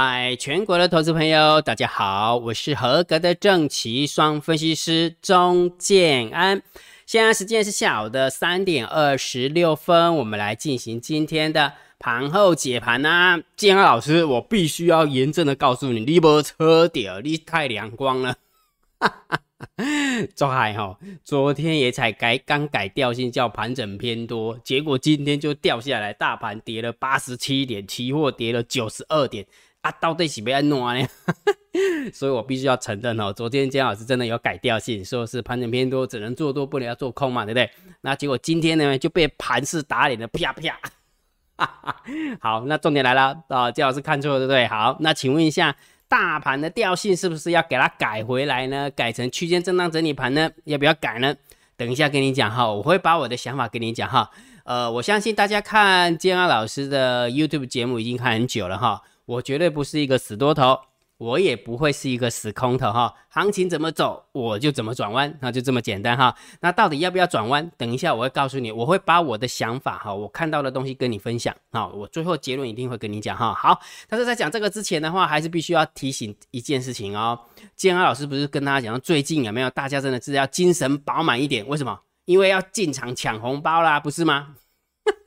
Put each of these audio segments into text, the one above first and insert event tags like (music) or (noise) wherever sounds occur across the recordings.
嗨，全国的投资朋友，大家好，我是合格的正奇双分析师钟建安。现在时间是下午的三点二十六分，我们来进行今天的盘后解盘呐。建安老师，我必须要严正的告诉你，你波车掉，你太阳光了。哈哈。周海哈，昨天也才改刚改调性，叫盘整偏多，结果今天就掉下来，大盘跌了八十七点，期货跌了九十二点啊，到底是被安弄呢？(laughs) 所以我必须要承认哦，昨天姜老师真的有改调性，说是盘整偏多，只能做多，不能要做空嘛，对不对？那结果今天呢就被盘势打脸了，啪啪。(laughs) 好，那重点来了啊，姜老师看错了，对不对？好，那请问一下。大盘的调性是不是要给它改回来呢？改成区间震荡整理盘呢？要不要改呢？等一下跟你讲哈，我会把我的想法跟你讲哈。呃，我相信大家看建安老师的 YouTube 节目已经看很久了哈，我绝对不是一个死多头。我也不会是一个死空头哈，行情怎么走我就怎么转弯，那就这么简单哈。那到底要不要转弯？等一下我会告诉你，我会把我的想法哈，我看到的东西跟你分享啊。我最后结论一定会跟你讲哈。好，但是在讲这个之前的话，还是必须要提醒一件事情哦。建安老师不是跟大家讲，最近有没有大家真的是要精神饱满一点？为什么？因为要进场抢红包啦，不是吗？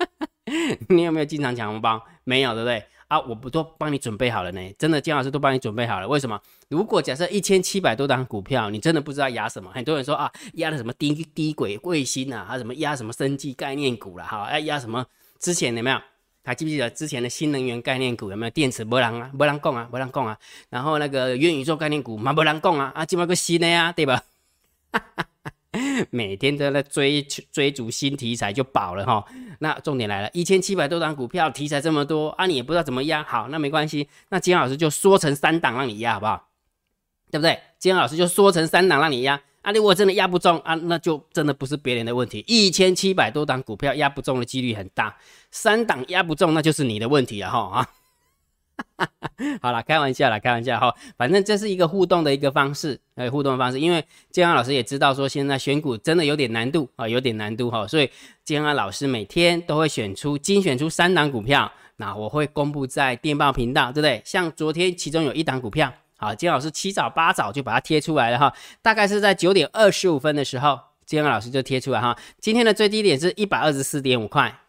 (laughs) 你有没有进场抢红包？没有，对不对？啊，我不都帮你准备好了呢，真的，姜老师都帮你准备好了。为什么？如果假设一千七百多档股票，你真的不知道压什么，很多人说啊，压了什么低低轨卫星啊，还什么压什么生技概念股了，哈，要压什么？之前有没有？还记不记得之前的新能源概念股有没有？电池波浪啊，波浪供啊，波浪供啊，然后那个元宇宙概念股嘛，波浪供啊，啊，基本个新的呀，对吧？哈 (laughs) 哈 (laughs) 每天都在追追逐新题材就饱了哈，那重点来了，一千七百多档股票题材这么多啊，你也不知道怎么压，好，那没关系，那金老师就缩成三档让你压好不好？对不对？金老师就缩成三档让你压啊，如果真的压不中啊，那就真的不是别人的问题，一千七百多档股票压不中的几率很大，三档压不中那就是你的问题了哈啊。(laughs) 好了，开玩笑啦，开玩笑哈，反正这是一个互动的一个方式，呃，互动的方式，因为建安老师也知道说现在选股真的有点难度啊，有点难度哈，所以建安老师每天都会选出精选出三档股票，那我会公布在电报频道，对不对？像昨天其中有一档股票，好，建安老师七早八早就把它贴出来了哈，大概是在九点二十五分的时候，建安老师就贴出来哈，今天的最低点是一百二十四点五块。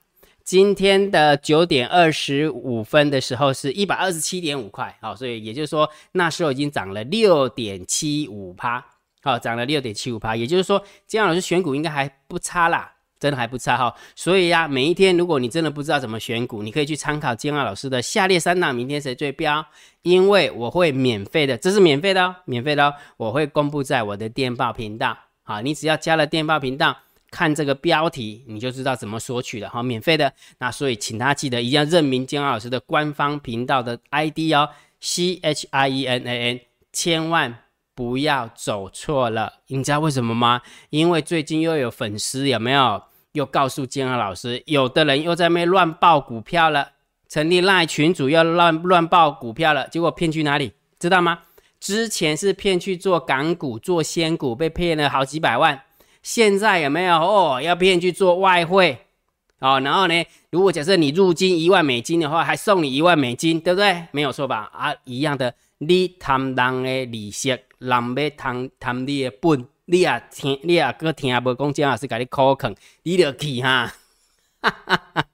今天的九点二十五分的时候是一百二十七点五块，好，所以也就是说那时候已经涨了六点七五趴，好，涨了六点七五趴，也就是说姜老师选股应该还不差啦，真的还不差哈。所以呀，每一天如果你真的不知道怎么选股，你可以去参考姜老师的下列三档，明天谁最标？因为我会免费的，这是免费的哦，免费的哦，我会公布在我的电报频道，好，你只要加了电报频道。看这个标题，你就知道怎么索取了哈，免费的。那所以，请大家记得一定要认明姜老师的官方频道的 ID 哦，C H I E N A N，千万不要走错了。你知道为什么吗？因为最近又有粉丝有没有又告诉建安老师，有的人又在那乱报股票了，成立赖群主要乱乱报股票了，结果骗去哪里？知道吗？之前是骗去做港股、做仙股，被骗了好几百万。现在有没有哦？要骗去做外汇哦，然后呢？如果假设你入金一万美金的话，还送你一万美金，对不对？没有错吧？啊，一样的，你贪人的利息，人要贪贪你的本，你也听，你也搁听无讲，姜老师给你考坑，你就去哈。(laughs)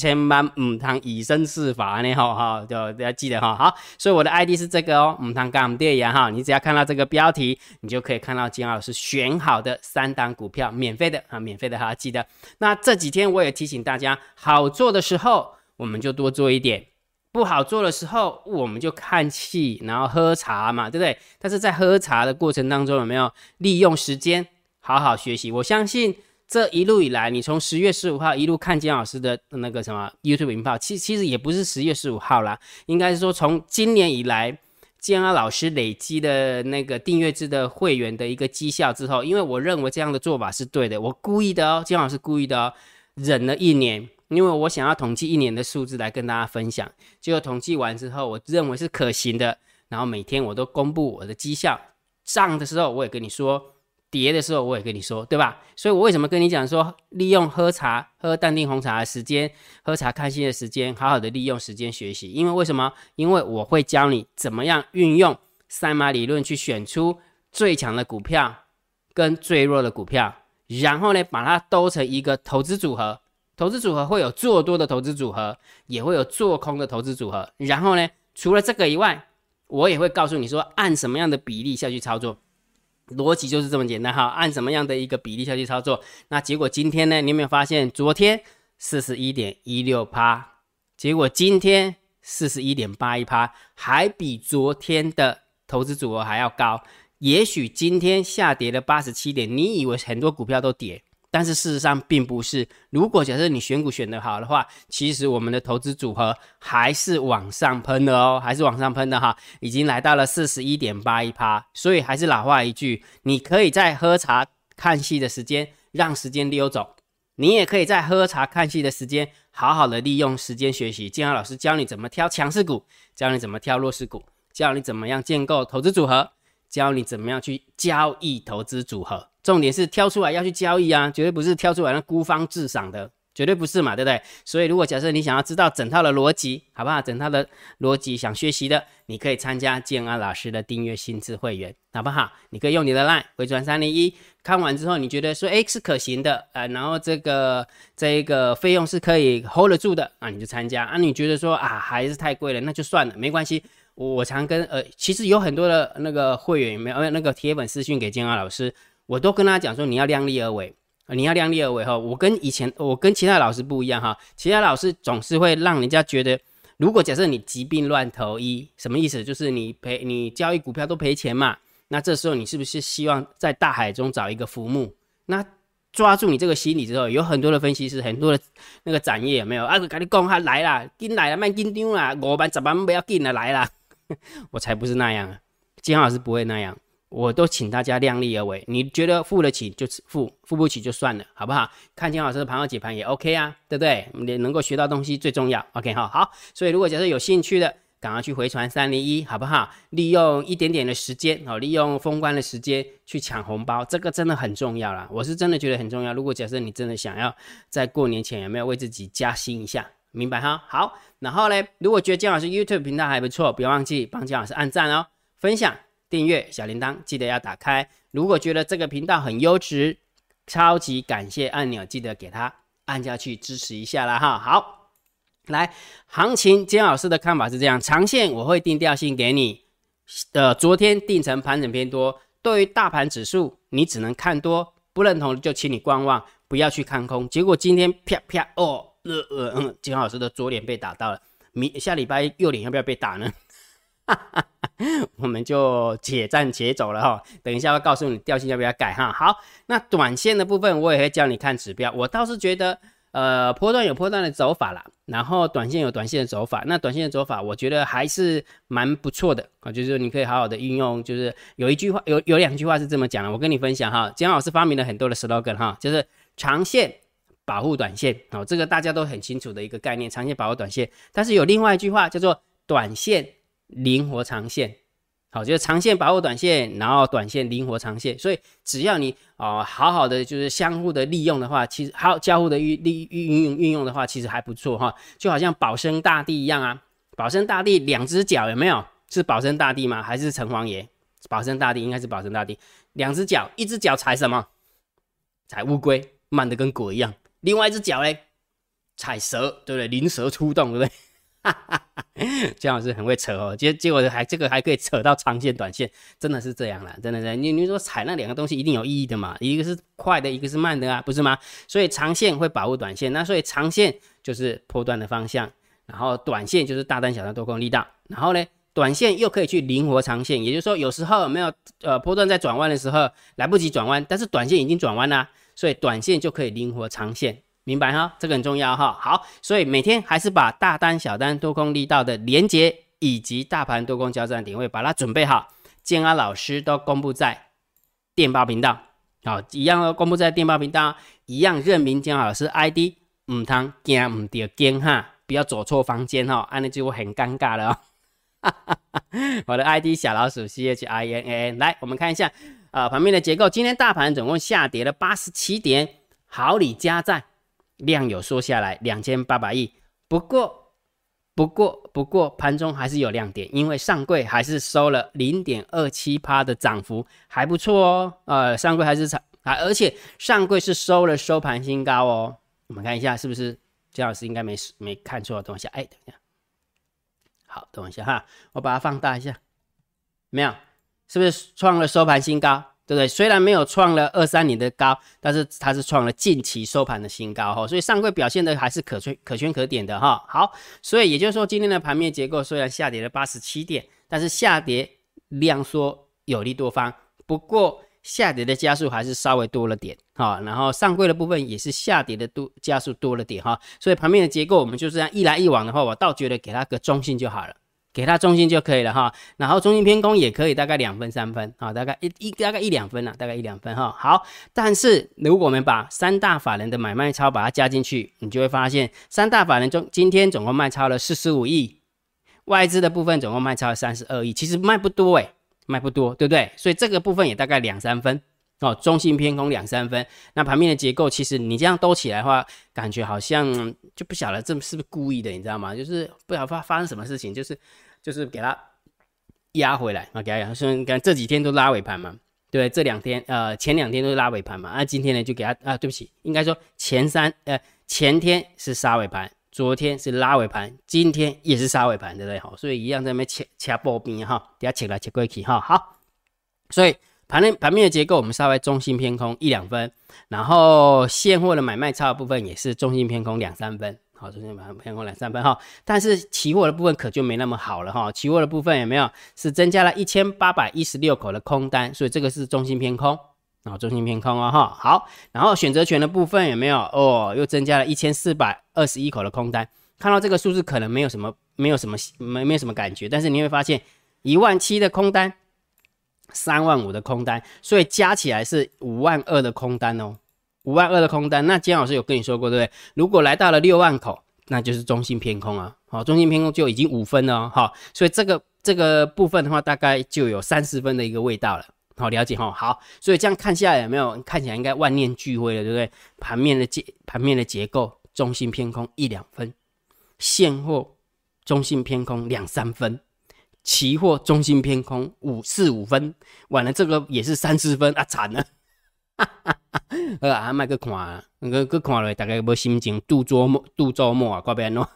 千万唔通以身试法呢，哈哈，就要记得哈。好，所以我的 ID 是这个哦，唔通干唔对呀哈。你只要看到这个标题，你就可以看到金老师选好的三档股票，免费的啊，免费的哈，记得。那这几天我也提醒大家，好做的时候我们就多做一点，不好做的时候我们就看戏，然后喝茶嘛，对不对？但是在喝茶的过程当中，有没有利用时间好好学习？我相信。这一路以来，你从十月十五号一路看金老师的那个什么 YouTube 频道，其其实也不是十月十五号啦，应该是说从今年以来，金老师累积的那个订阅制的会员的一个绩效之后，因为我认为这样的做法是对的，我故意的哦，金老师故意的哦，忍了一年，因为我想要统计一年的数字来跟大家分享，结果统计完之后，我认为是可行的，然后每天我都公布我的绩效，涨的时候我也跟你说。跌的时候我也跟你说，对吧？所以我为什么跟你讲说，利用喝茶、喝淡定红茶的时间，喝茶看戏的时间，好好的利用时间学习。因为为什么？因为我会教你怎么样运用三马理论去选出最强的股票跟最弱的股票，然后呢，把它兜成一个投资组合。投资组合会有做多的投资组合，也会有做空的投资组合。然后呢，除了这个以外，我也会告诉你说，按什么样的比例下去操作，逻辑就是这么简单哈。按什么样的一个比例下去操作，那结果今天呢，你有没有发现，昨天四十一点一六趴，结果今天四十一点八一趴，还比昨天的投资组合还要高。也许今天下跌了八十七点，你以为很多股票都跌？但是事实上并不是。如果假设你选股选得好的话，其实我们的投资组合还是往上喷的哦，还是往上喷的哈，已经来到了四十一点八一趴。所以还是老话一句，你可以在喝茶看戏的时间让时间溜走，你也可以在喝茶看戏的时间好好的利用时间学习。建安老师教你怎么挑强势股，教你怎么挑弱势股，教你怎么样建构投资组合，教你怎么样去交易投资组合。重点是挑出来要去交易啊，绝对不是挑出来那孤芳自赏的，绝对不是嘛，对不对？所以如果假设你想要知道整套的逻辑，好不好？整套的逻辑想学习的，你可以参加建安老师的订阅新智会员，好不好？你可以用你的 line 回转三零一，看完之后你觉得说哎是可行的啊，然后这个这一个费用是可以 hold 得住的啊，你就参加啊。你觉得说啊还是太贵了，那就算了，没关系。我常跟呃，其实有很多的那个会员没有呃那个铁粉私讯给建安老师。我都跟他讲说，你要量力而为，你要量力而为哈。我跟以前，我跟其他老师不一样哈。其他老师总是会让人家觉得，如果假设你疾病乱投医，什么意思？就是你赔，你交易股票都赔钱嘛。那这时候你是不是希望在大海中找一个浮木？那抓住你这个心理之后，有很多的分析师，很多的那个展业有没有？啊，赶紧讲他来啦，进来啦，慢紧张啦，五万、十万不要紧了，来啦。(laughs) 我才不是那样啊，金老师不会那样。我都请大家量力而为，你觉得付得起就付，付不起就算了，好不好？看金老师的盘后解盘也 OK 啊，对不对？你能够学到东西最重要，OK 哈。好，所以如果假设有兴趣的，赶快去回传三零一，好不好？利用一点点的时间哦，利用封关的时间去抢红包，这个真的很重要啦。我是真的觉得很重要。如果假设你真的想要在过年前有没有为自己加薪一下，明白哈？好，然后呢，如果觉得姜老师 YouTube 频道还不错，不要忘记帮姜老师按赞哦，分享。订阅小铃铛记得要打开。如果觉得这个频道很优质，超级感谢按钮记得给它按下去支持一下啦哈。好，来行情，金老师的看法是这样：长线我会定调性给你的，昨天定成盘整偏多。对于大盘指数，你只能看多，不认同就请你观望，不要去看空。结果今天啪啪哦，呃呃嗯，金老师的左脸被打到了，明下礼拜右脸要不要被打呢？(laughs) 我们就且战且走了哈，等一下会告诉你调性要不要改哈。好，那短线的部分我也会教你看指标。我倒是觉得，呃，波段有波段的走法啦，然后短线有短线的走法。那短线的走法，我觉得还是蛮不错的啊，就是你可以好好的运用。就是有一句话，有有两句话是这么讲的，我跟你分享哈。金老师发明了很多的 slogan 哈，就是长线保护短线哦，这个大家都很清楚的一个概念，长线保护短线。但是有另外一句话叫做短线。灵活长线，好，就是长线保护短线，然后短线灵活长线。所以只要你啊好好的就是相互的利用的话，其实好交互的运利运用运用的话，其实还不错哈。就好像保生大帝一样啊，保生大帝两只脚有没有？是保生大帝吗？还是城隍爷？保生大帝应该是保生大帝，两只脚，一只脚踩什么？踩乌龟，慢的跟鬼一样。另外一只脚嘞，踩蛇，对不对？灵蛇出洞，对不对？哈哈哈，姜老师很会扯哦，结结果还这个还可以扯到长线、短线，真的是这样了，真的是你你说踩那两个东西一定有意义的嘛？一个是快的，一个是慢的啊，不是吗？所以长线会保护短线，那所以长线就是波段的方向，然后短线就是大单、小单多空力道，然后呢，短线又可以去灵活长线，也就是说有时候没有呃波段在转弯的时候来不及转弯，但是短线已经转弯啦，所以短线就可以灵活长线。明白哈，这个很重要哈。好，所以每天还是把大单、小单、多空力道的连接以及大盘多空交战点位，把它准备好。建安老师都公布在电报频道，好，一样都公布在电报频道，一样任明建安老师 ID，唔通惊唔掉惊哈，不要走错房间哈，安尼就会很尴尬了哦。(laughs) 我的 ID 小老鼠 C H I N A，来，我们看一下。啊，盘面的结构，今天大盘总共下跌了八十七点，好礼加在，量有缩下来两千八百亿，不过不过不过盘中还是有亮点，因为上柜还是收了零点二七趴的涨幅，还不错哦，呃，上柜还是涨啊，而且上柜是收了收盘新高哦，我们看一下是不是，姜老师应该没没看错，等一下，哎，等一下，好，等一下哈，我把它放大一下，没有。是不是创了收盘新高，对不对？虽然没有创了二三年的高，但是它是创了近期收盘的新高哈，所以上柜表现的还是可圈可圈可点的哈。好，所以也就是说，今天的盘面结构虽然下跌了八十七点，但是下跌量缩有利多方，不过下跌的加速还是稍微多了点哈。然后上柜的部分也是下跌的多加速多了点哈，所以盘面的结构我们就这样一来一往的话，我倒觉得给它个中性就好了。给它中心就可以了哈，然后中心偏空也可以，大概两分三分啊，大概一一大概一两分啊，大概一两分哈。好，但是如果我们把三大法人的买卖超把它加进去，你就会发现三大法人中今天总共卖超了四十五亿，外资的部分总共卖超了三十二亿，其实卖不多诶，卖不多，对不对？所以这个部分也大概两三分哦，中性偏空两三分。那盘面的结构其实你这样兜起来的话，感觉好像就不晓得这是不是故意的，你知道吗？就是不晓得发发生什么事情，就是。就是给它压回来啊，给它压。所以你看这几天都拉尾盘嘛，对这两天呃前两天都是拉尾盘嘛，那今天呢就给它啊，对不起，应该说前三呃前天是杀尾盘，昨天是拉尾盘，今天也是杀尾盘，对不对？好，所以一样在那边切切波边哈，等下切来切过去哈。好，所以盘面盘面的结构我们稍微中心偏空一两分，然后现货的买卖差的部分也是中心偏空两三分。好，昨天晚上偏空两三分哈，但是期货的部分可就没那么好了哈。期货的部分有没有是增加了一千八百一十六口的空单，所以这个是中心偏空，然后中心偏空哦哈。好，然后选择权的部分有没有哦？又增加了一千四百二十一口的空单。看到这个数字可能没有什么，没有什么，没没有什么感觉，但是你会发现一万七的空单，三万五的空单，所以加起来是五万二的空单哦。五万二的空单，那姜老师有跟你说过，对不对？如果来到了六万口，那就是中性偏空啊。好，中性偏空就已经五分了哈。所以这个这个部分的话，大概就有三十分的一个味道了。好，了解哈。好，所以这样看下来有没有？看起来应该万念俱灰了，对不对？盘面的结盘面的结构，中性偏空一两分，现货中性偏空两三分，期货中心偏空五四五分，完了这个也是三四分啊，惨了。(laughs) 呃，啊，卖个看，那个个看了，大概无心情度周末，度周末啊，怪不安喏。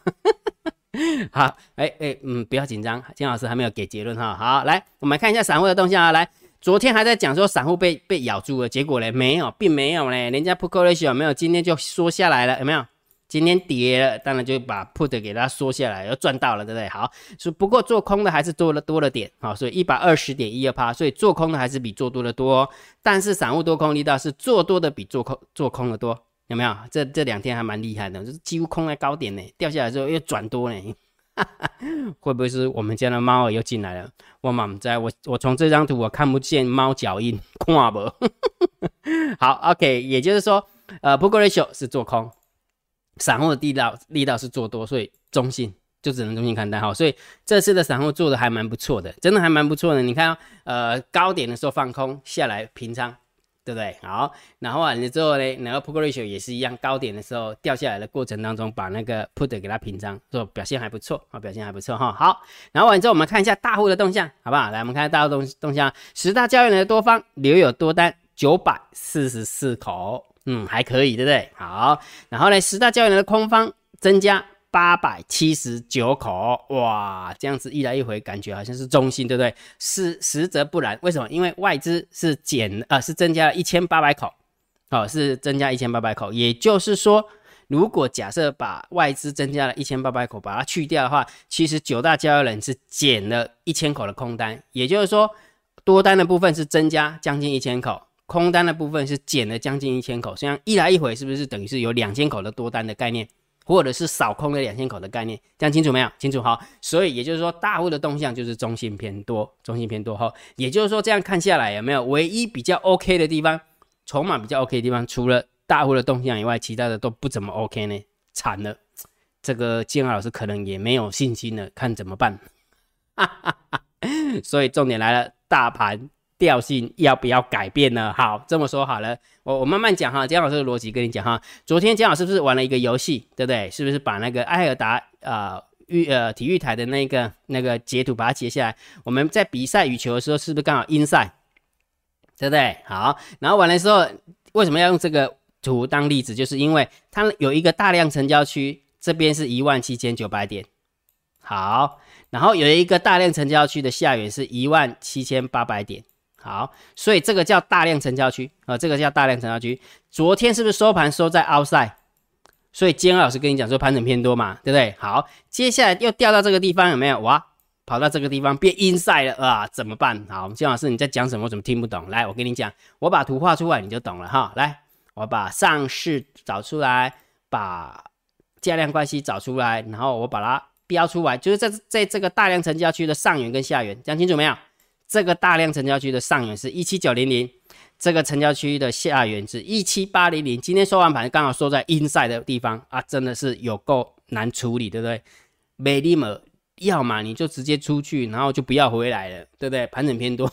(laughs) 好，哎哎，嗯，不要紧张，金老师还没有给结论哈。好，来，我们看一下散户的动向啊。来，昨天还在讲说散户被被咬住了，结果嘞，没有，并没有嘞，人家 put ratio 有没有？今天就缩下来了，有没有？今天跌了，当然就把 put 给它缩下来，要赚到了，对不对？好，所以不过做空的还是多了多了点，好，所以一百二十点一二趴，所以做空的还是比做多的多，但是散户多空力道是做多的比做空做空的多，有没有？这这两天还蛮厉害的，就是几乎空在高点呢，掉下来之后又转多呢，(laughs) 会不会是我们家的猫又进来了？我满在，我我从这张图我看不见猫脚印，看不？(laughs) 好，OK，也就是说，呃不过 ratio 是做空。散户的力道力道是做多，所以中性就只能中性看待哈。所以这次的散户做的还蛮不错的，真的还蛮不错的。你看，呃，高点的时候放空下来平仓，对不对？好，然后完了之后呢，然后 put ratio 也是一样，高点的时候掉下来的过程当中，把那个 put 给它平仓，说表现还不错啊，表现还不错哈。好，然后完之后我们看一下大户的动向，好不好？来，我们看下大户动动向，十大交易人的多方留有多单九百四十四口。嗯，还可以，对不对？好，然后呢，十大交易人的空方增加八百七十九口，哇，这样子一来一回，感觉好像是中心，对不对？是实则不然，为什么？因为外资是减，呃，是增加了一千八百口，哦，是增加一千八百口，也就是说，如果假设把外资增加了一千八百口，把它去掉的话，其实九大交易人是减了一千口的空单，也就是说，多单的部分是增加将近一千口。空单的部分是减了将近一千口，这样一来一回是不是等于是有两千口的多单的概念，或者是少空了两千口的概念？这样清楚没有？清楚好。所以也就是说，大户的动向就是中性偏多，中性偏多哈。也就是说，这样看下来有没有唯一比较 OK 的地方，筹码比较 OK 的地方，除了大户的动向以外，其他的都不怎么 OK 呢？惨了，这个建二老师可能也没有信心了，看怎么办。哈哈哈所以重点来了，大盘。调性要不要改变呢？好，这么说好了，我我慢慢讲哈，姜老师的逻辑跟你讲哈。昨天姜老师是不是玩了一个游戏，对不对？是不是把那个埃尔达呃育呃体育台的那个那个截图把它截下来？我们在比赛羽球的时候，是不是刚好阴赛，对不对？好，然后完了之后，为什么要用这个图当例子？就是因为它有一个大量成交区，这边是一万七千九百点，好，然后有一个大量成交区的下缘是一万七千八百点。好，所以这个叫大量成交区啊，这个叫大量成交区。昨天是不是收盘收在 outside？所以今天老师跟你讲说盘整偏多嘛，对不对？好，接下来又掉到这个地方有没有？哇，跑到这个地方变 inside 了啊，怎么办？好，金老师你在讲什么？我怎么听不懂？来，我跟你讲，我把图画出来你就懂了哈。来，我把上市找出来，把价量关系找出来，然后我把它标出来，就是在在这个大量成交区的上缘跟下缘，讲清楚没有？这个大量成交区的上缘是一七九零零，这个成交区的下缘是一七八零零。今天收完盘刚好收在 inside 的地方啊，真的是有够难处理，对不对？没立马，要么你就直接出去，然后就不要回来了，对不对？盘整偏多，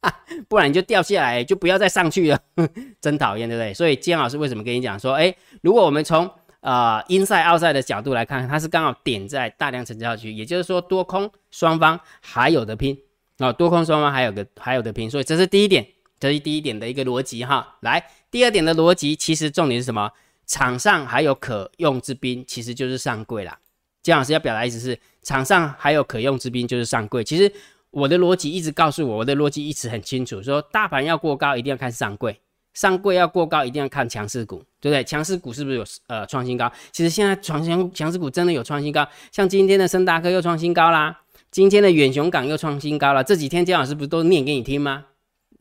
啊 (laughs) 不然你就掉下来，就不要再上去了，(laughs) 真讨厌，对不对？所以姜老师为什么跟你讲说，哎，如果我们从呃 inside outside 的角度来看，它是刚好点在大量成交区，也就是说多空双方还有的拼。啊，多空双方还有个还有的拼，所以这是第一点，这是第一点的一个逻辑哈。来，第二点的逻辑，其实重点是什么？场上还有可用之兵，其实就是上柜啦。姜老师要表达意思是，场上还有可用之兵就是上柜。其实我的逻辑一直告诉我，我的逻辑一直很清楚，说大盘要过高，一定要看上柜；上柜要过高，一定要看强势股，对不对？强势股是不是有呃创新高？其实现在创新强势股真的有创新高，像今天的深大科又创新高啦。今天的远雄港又创新高了，这几天姜老师不是都念给你听吗？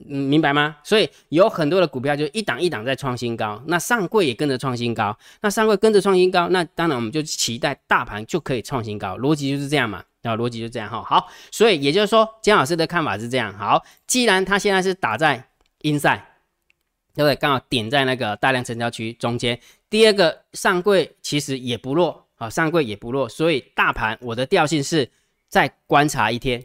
嗯，明白吗？所以有很多的股票就一档一档在创新高，那上柜也跟着创新高，那上柜跟着创新高，那当然我们就期待大盘就可以创新高，逻辑就是这样嘛，啊，逻辑就这样哈。好，所以也就是说姜老师的看法是这样。好，既然它现在是打在 inside，对不对？刚好点在那个大量成交区中间。第二个上柜其实也不弱啊，上柜也不弱，所以大盘我的调性是。再观察一天，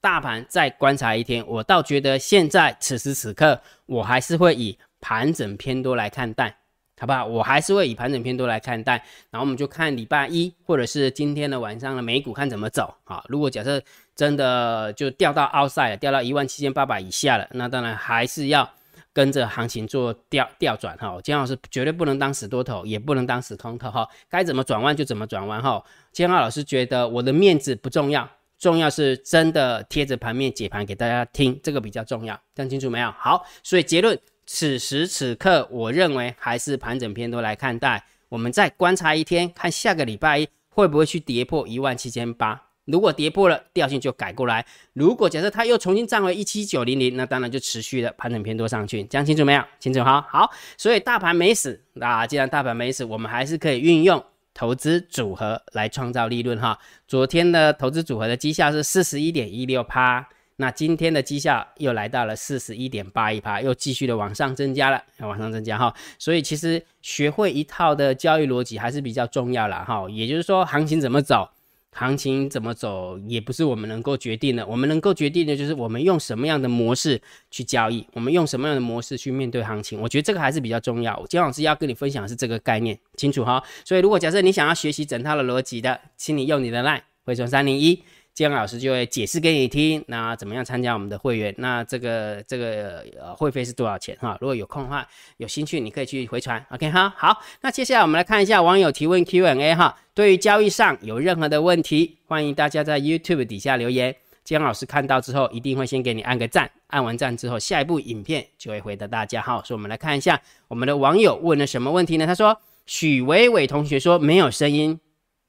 大盘再观察一天，我倒觉得现在此时此刻，我还是会以盘整偏多来看待，好不好？我还是会以盘整偏多来看待。然后我们就看礼拜一或者是今天的晚上的美股看怎么走啊？如果假设真的就掉到 outside，掉到一万七千八百以下了，那当然还是要。跟着行情做调调转哈，姜老师绝对不能当死多头，也不能当死空头哈，该怎么转弯就怎么转弯哈。金浩老师觉得我的面子不重要，重要是真的贴着盘面解盘给大家听，这个比较重要，讲清楚没有？好，所以结论，此时此刻我认为还是盘整偏多来看待，我们再观察一天，看下个礼拜一会不会去跌破一万七千八。如果跌破了，调性就改过来。如果假设它又重新站回一七九零零，那当然就持续的盘整偏多上去。讲清楚没有？清楚哈。好，所以大盘没死，那既然大盘没死，我们还是可以运用投资组合来创造利润哈。昨天的投资组合的绩效是四十一点一六趴，那今天的绩效又来到了四十一点八一趴，又继续的往上增加了，往上增加哈。所以其实学会一套的交易逻辑还是比较重要了哈。也就是说，行情怎么走？行情怎么走也不是我们能够决定的，我们能够决定的就是我们用什么样的模式去交易，我们用什么样的模式去面对行情。我觉得这个还是比较重要。今天老师要跟你分享的是这个概念，清楚哈。所以如果假设你想要学习整套的逻辑的，请你用你的 line 回传三零一。姜老师就会解释给你听，那怎么样参加我们的会员？那这个这个呃会费是多少钱哈？如果有空的话，有兴趣你可以去回传，OK 哈。好，那接下来我们来看一下网友提问 Q&A 哈。对于交易上有任何的问题，欢迎大家在 YouTube 底下留言，姜老师看到之后一定会先给你按个赞，按完赞之后，下一部影片就会回答大家哈。所以我们来看一下我们的网友问了什么问题呢？他说许伟伟同学说没有声音，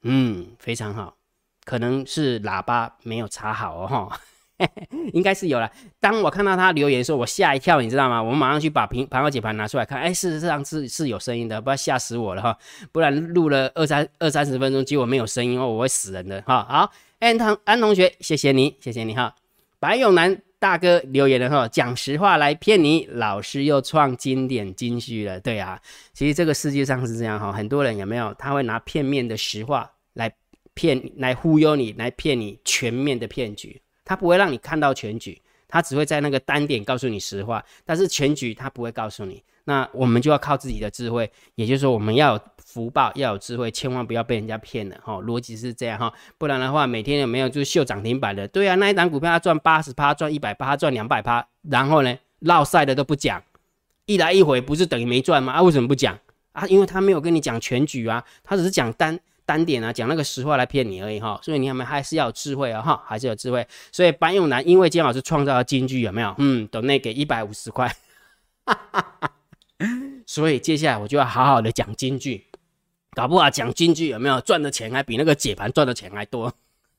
嗯，非常好。可能是喇叭没有插好哦，哈，(laughs) 应该是有了。当我看到他留言的时候，我吓一跳，你知道吗？我马上去把平盘和解盘拿出来看，哎，事实上是是有声音的，不要吓死我了哈，不然录了二三二三十分钟，结果没有声音哦，我会死人的哈。好，安同安同学，谢谢你，谢谢你哈。白永南大哥留言了哈，讲实话来骗你，老师又创经典金句了。对啊，其实这个世界上是这样哈，很多人有没有？他会拿片面的实话来。骗来忽悠你，来骗你全面的骗局，他不会让你看到全局，他只会在那个单点告诉你实话，但是全局他不会告诉你。那我们就要靠自己的智慧，也就是说我们要有福报，要有智慧，千万不要被人家骗了哈。逻辑是这样哈，不然的话每天有没有就是秀涨停板的？对啊，那一档股票他赚八十趴，赚一百趴，赚两百趴，然后呢，落赛的都不讲，一来一回不是等于没赚吗？啊，为什么不讲啊？因为他没有跟你讲全局啊，他只是讲单。单点啊，讲那个实话来骗你而已哈，所以你们还是要有智慧啊哈，还是有智慧。所以白永南因为姜老师创造了金句有没有？嗯，都那给一百五十块，(laughs) 所以接下来我就要好好的讲金句，搞不好讲金句有没有赚的钱还比那个解盘赚的钱还多。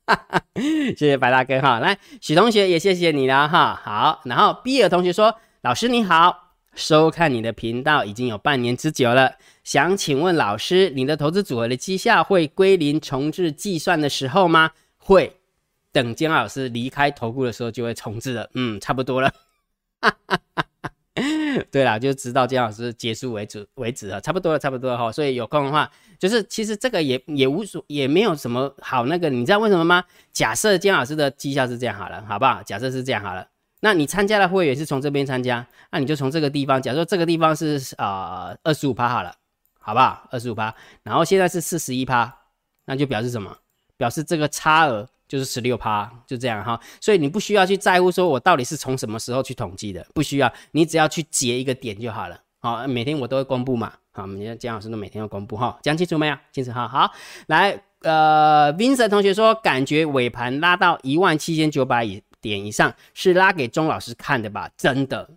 哈 (laughs) 哈谢谢白大哥哈，来许同学也谢谢你了哈。好，然后比尔同学说，老师你好。收看你的频道已经有半年之久了，想请问老师，你的投资组合的绩效会归零重置计算的时候吗？会，等姜老师离开投顾的时候就会重置了。嗯，差不多了。(laughs) 对啦，就直到姜老师结束为止为止了，差不多了，差不多了哈。所以有空的话，就是其实这个也也无所也没有什么好那个，你知道为什么吗？假设姜老师的绩效是这样好了，好不好？假设是这样好了。那你参加的会员是从这边参加，那你就从这个地方，假如说这个地方是啊二十五趴好了，好不好？二十五趴，然后现在是四十一趴，那就表示什么？表示这个差额就是十六趴，就这样哈。所以你不需要去在乎说我到底是从什么时候去统计的，不需要，你只要去截一个点就好了。好，每天我都会公布嘛，好，每天姜老师都每天要公布哈，讲清楚没有？清楚哈。好，来，呃，Vincent 同学说，感觉尾盘拉到一万七千九百以。点以上是拉给钟老师看的吧？真的，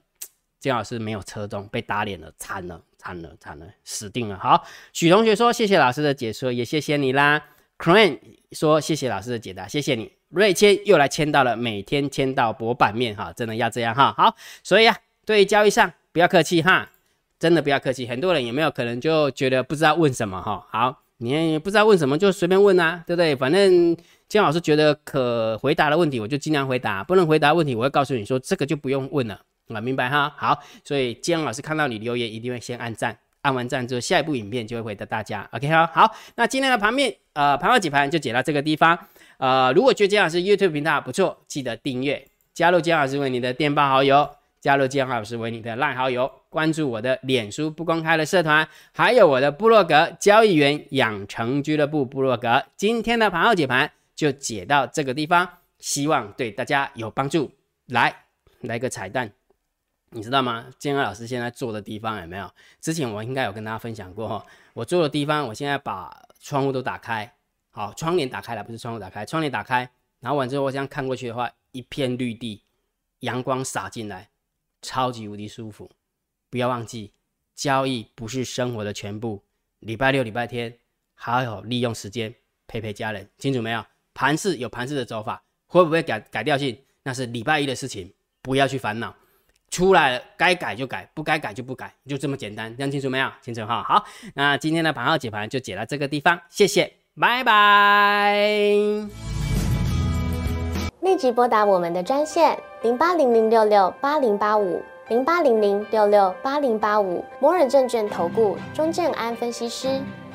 钟老师没有车中被打脸了，惨了，惨了，惨了，死定了。好，许同学说谢谢老师的解说，也谢谢你啦。Crane 说谢谢老师的解答，谢谢你。瑞谦又来签到了，每天签到博版面哈，真的要这样哈。好，所以啊，对交易上不要客气哈，真的不要客气。很多人有没有可能就觉得不知道问什么哈？好，你不知道问什么就随便问啊，对不对？反正。姜老师觉得可回答的问题，我就尽量回答；不能回答问题，我会告诉你说这个就不用问了。啊，明白哈？好，所以姜老师看到你留言，一定会先按赞，按完赞之后，下一部影片就会回答大家。OK 哈？好，那今天的盘面，呃，盘后解盘就解到这个地方。呃，如果觉得姜老师 YouTube 频道不错，记得订阅，加入姜老师为你的电报好友，加入姜老师为你的赖好友，关注我的脸书不公开的社团，还有我的部落格交易员养成俱乐部部落格。今天的盘后解盘。就解到这个地方，希望对大家有帮助。来，来个彩蛋，你知道吗？建安老师现在坐的地方有没有？之前我应该有跟大家分享过哈。我坐的地方，我现在把窗户都打开，好，窗帘打开了，不是窗户打开，窗帘打开，然后完之后，我这样看过去的话，一片绿地，阳光洒进来，超级无敌舒服。不要忘记，交易不是生活的全部。礼拜六、礼拜天，好好利用时间陪陪家人，清楚没有？盘市有盘市的走法，会不会改改掉性？那是礼拜一的事情，不要去烦恼。出来了，该改就改，不该改就不改，就这么简单。讲清楚没有？清楚哈。好，那今天的盘号解盘就解到这个地方，谢谢，拜拜。立即拨打我们的专线零八零零六六八零八五零八零零六六八零八五摩尔证券投顾钟正安分析师。